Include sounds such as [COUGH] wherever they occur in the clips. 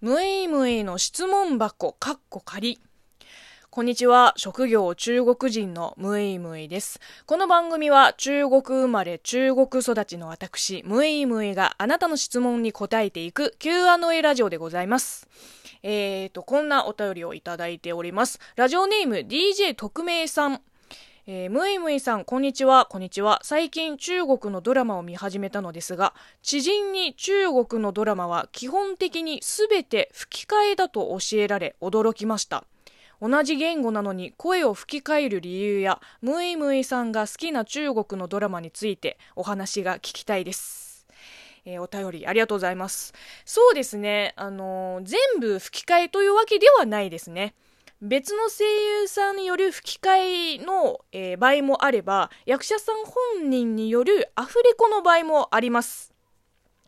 むいむいの質問箱、かっこ仮。こんにちは。職業中国人のむいむいです。この番組は中国生まれ中国育ちの私、むいむいがあなたの質問に答えていく Q&A ラジオでございます。えーと、こんなお便りをいただいております。ラジオネーム DJ 特命さん。えー、むいむいさん、こんにちは、こんにちは。最近中国のドラマを見始めたのですが、知人に中国のドラマは基本的に全て吹き替えだと教えられ驚きました。同じ言語なのに声を吹き替える理由や、むいむいさんが好きな中国のドラマについてお話が聞きたいです。えー、お便りありがとうございます。そうですね、あのー、全部吹き替えというわけではないですね。別の声優さんによる吹き替えの、えー、場合もあれば、役者さん本人によるアフレコの場合もあります。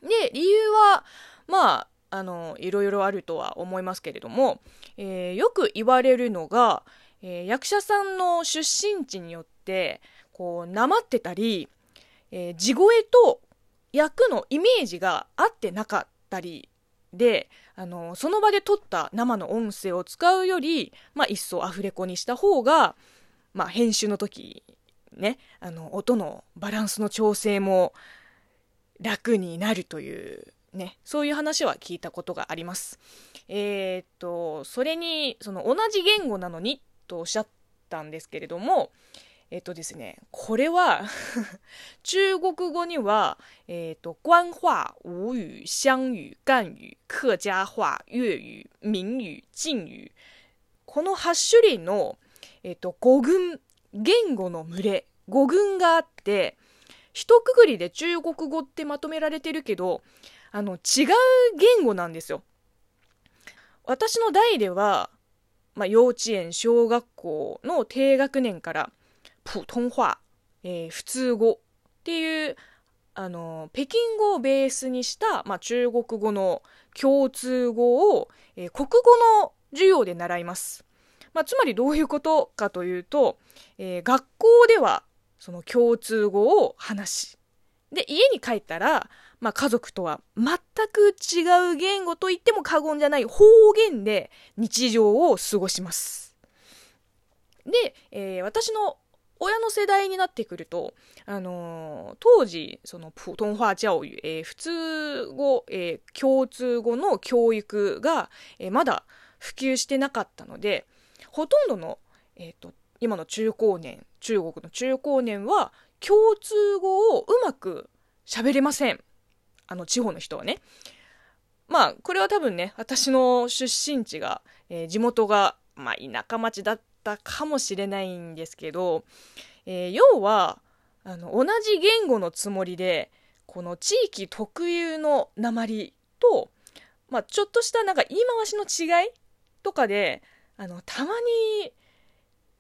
で、理由は、まあ、あの、いろいろあるとは思いますけれども、えー、よく言われるのが、えー、役者さんの出身地によって、こう、なまってたり、え、地声と役のイメージが合ってなかったりで、あの、その場で撮った生の音声を使うより、まあ、一層アフレコにした方が、まあ、編集の時、ね、あの、音のバランスの調整も楽になるという、ね、そういう話は聞いたことがあります。えー、っと、それに、その同じ言語なのにとおっしゃったんですけれども、えっとですね、これは [LAUGHS] 中国語には、えっと、官話、吴語、湘語、赣語、客家話、粤語、民語、晋語。この8種類の、えっと、語群、言語の群れ、語群があって、一括りで中国語ってまとめられてるけど、あの、違う言語なんですよ。私の代では、まあ、幼稚園、小学校の低学年から、普通話、え、普通語っていう、あの、北京語をベースにした、まあ、中国語の共通語を、えー、国語の授業で習います。まあ、つまりどういうことかというと、えー、学校ではその共通語を話し、で、家に帰ったら、まあ、家族とは全く違う言語と言っても過言じゃない方言で日常を過ごします。で、えー、私の親の世代になってくると、あのー、当時、その、普通話教育、えー、普通語、えー、共通語の教育が、えー、まだ普及してなかったので、ほとんどの、えっ、と、今の中高年、中国の中高年は、共通語をうまく喋れません。あの、地方の人はね。まあ、これは多分ね、私の出身地が、え、地元が、まあ、田舎町だったたかもしれないんですけど、えー、要はあの同じ言語のつもりでこの地域特有の鉛と、まあ、ちょっとしたなんか言い回しの違いとかであのたまに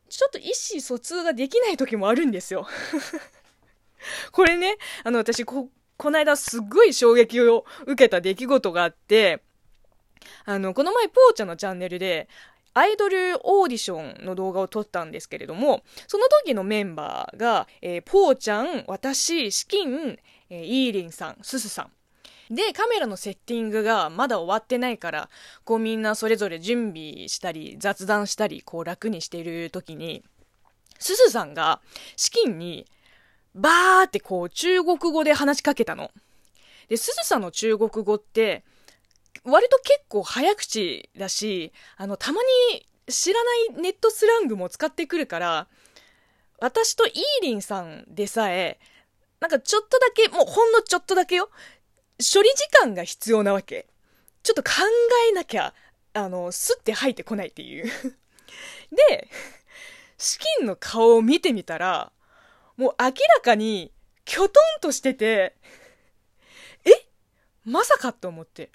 ちょっと意思疎通ができない時もあるんですよ。[LAUGHS] これねあの私ここの間すっごい衝撃を受けた出来事があってあの、この前、ポーちゃんのチャンネルで、アイドルオーディションの動画を撮ったんですけれども、その時のメンバーが、えー、ポーちゃん、私、シキン、えー、イーリンさん、ススさん。で、カメラのセッティングがまだ終わってないから、こうみんなそれぞれ準備したり、雑談したり、こう楽にしている時に、ススさんが、シキンに、バーってこう中国語で話しかけたの。で、ススさんの中国語って、割と結構早口だし、あの、たまに知らないネットスラングも使ってくるから、私とイーリンさんでさえ、なんかちょっとだけ、もうほんのちょっとだけよ、処理時間が必要なわけ。ちょっと考えなきゃ、あの、すって入ってこないっていう [LAUGHS] で、資金の顔を見てみたら、もう明らかに、きょとんとしてて、え？まさかと思って。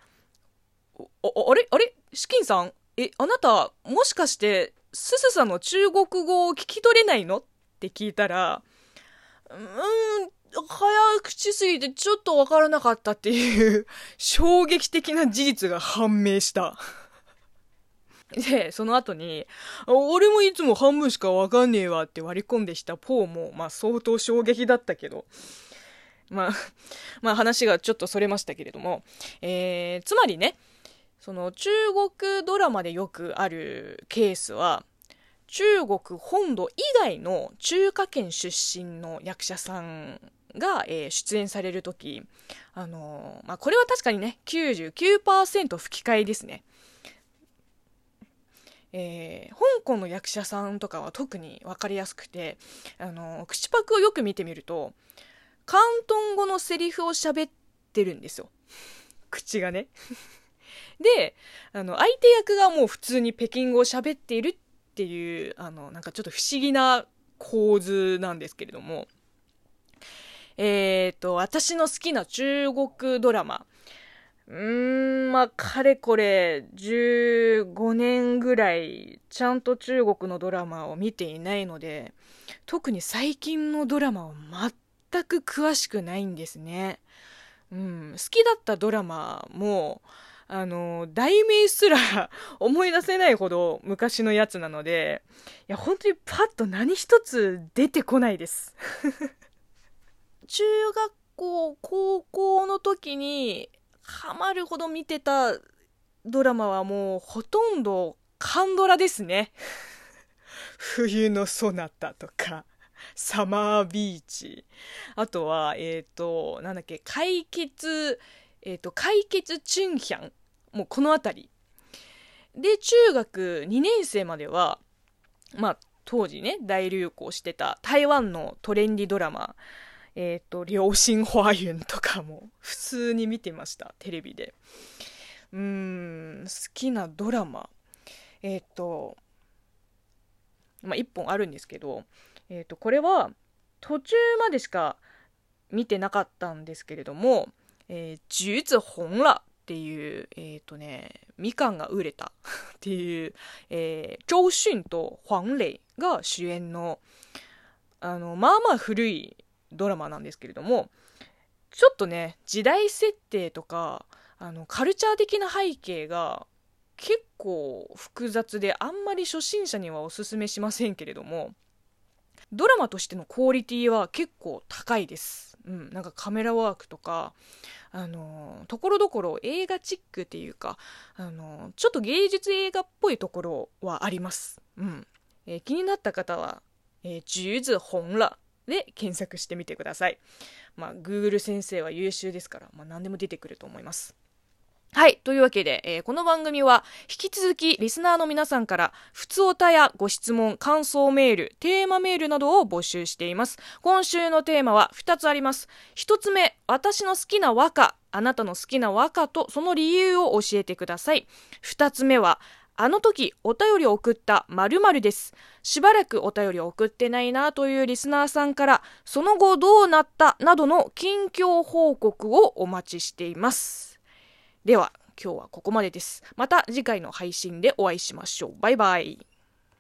あ、あれあれ？資金さん？え、あなた、もしかして、すすさんの中国語を聞き取れないの？って聞いたら、うん、早口すぎてちょっとわからなかったっていう衝撃的な事実が判明した。で、その後に、俺もいつも半分しかわかんねえわって割り込んできたポーも、まあ相当衝撃だったけど、まあ、まあ話がちょっとそれましたけれども、えー、つまりね、その中国ドラマでよくあるケースは、中国本土以外の中華圏出身の役者さんが、えー、出演される時あのー、まあ、これは確かにね99%吹き替えですね。えー、香港の役者さんとかは特に分かりやすくて、あの口パクをよく見てみると広東語のセリフを喋ってるんですよ [LAUGHS] 口がねであの相手役がもう普通に北京語を喋っているっていうあのなんかちょっと不思議な構図なんですけれどもえっ、ー、と私の好きな中国ドラマうーん、まあ、かれこれ、15年ぐらい、ちゃんと中国のドラマを見ていないので、特に最近のドラマは全く詳しくないんですね。うん、好きだったドラマも、あの、題名すら [LAUGHS] 思い出せないほど昔のやつなので、いや、本当にパッと何一つ出てこないです。[LAUGHS] 中学校、高校の時に、ハマるほど見てたドラマはもうほとんどカンドラですね。[LAUGHS] 冬のソナタとか、サマービーチ。あとは、えっ、ー、と、なんだっけ、解決、えっ、ー、と、解決チュンヒャン。もうこの辺り。で、中学2年生までは、まあ、当時ね、大流行してた台湾のトレンディドラマ、えっ、ー、と、両親花園とかも普通に見てました、テレビで。うん、好きなドラマ。えっ、ー、と、まあ、一本あるんですけど、えっ、ー、と、これは途中までしか見てなかったんですけれども、えー、橘子紅了っていう、えっ、ー、とね、みかんが売れたっていう、えー、周迅と黄磊が主演の、あの、まあまあ古いドラマなんですけれどもちょっとね時代設定とかあのカルチャー的な背景が結構複雑であんまり初心者にはおすすめしませんけれどもドラマとしてのクオリティは結構高いです。うん、なんかカメラワークとか、あのところどころ映画チックっていうか、あのちょっと芸術映画っぽいところはあります。うん。えー、気になった方は、えー、ズホンラで検索してみてください。まあ、Google 先生は優秀ですから、まあ、何でも出てくると思います。はい。というわけで、えー、この番組は引き続きリスナーの皆さんから普通おたやご質問、感想メール、テーマメールなどを募集しています。今週のテーマは2つあります。1つ目、私の好きな和歌、あなたの好きな和歌とその理由を教えてください。2つ目は、あの時お便りを送った〇〇です。しばらくお便りを送ってないなというリスナーさんから、その後どうなったなどの近況報告をお待ちしています。では、今日はここまでです。また次回の配信でお会いしましょう。バイバイ。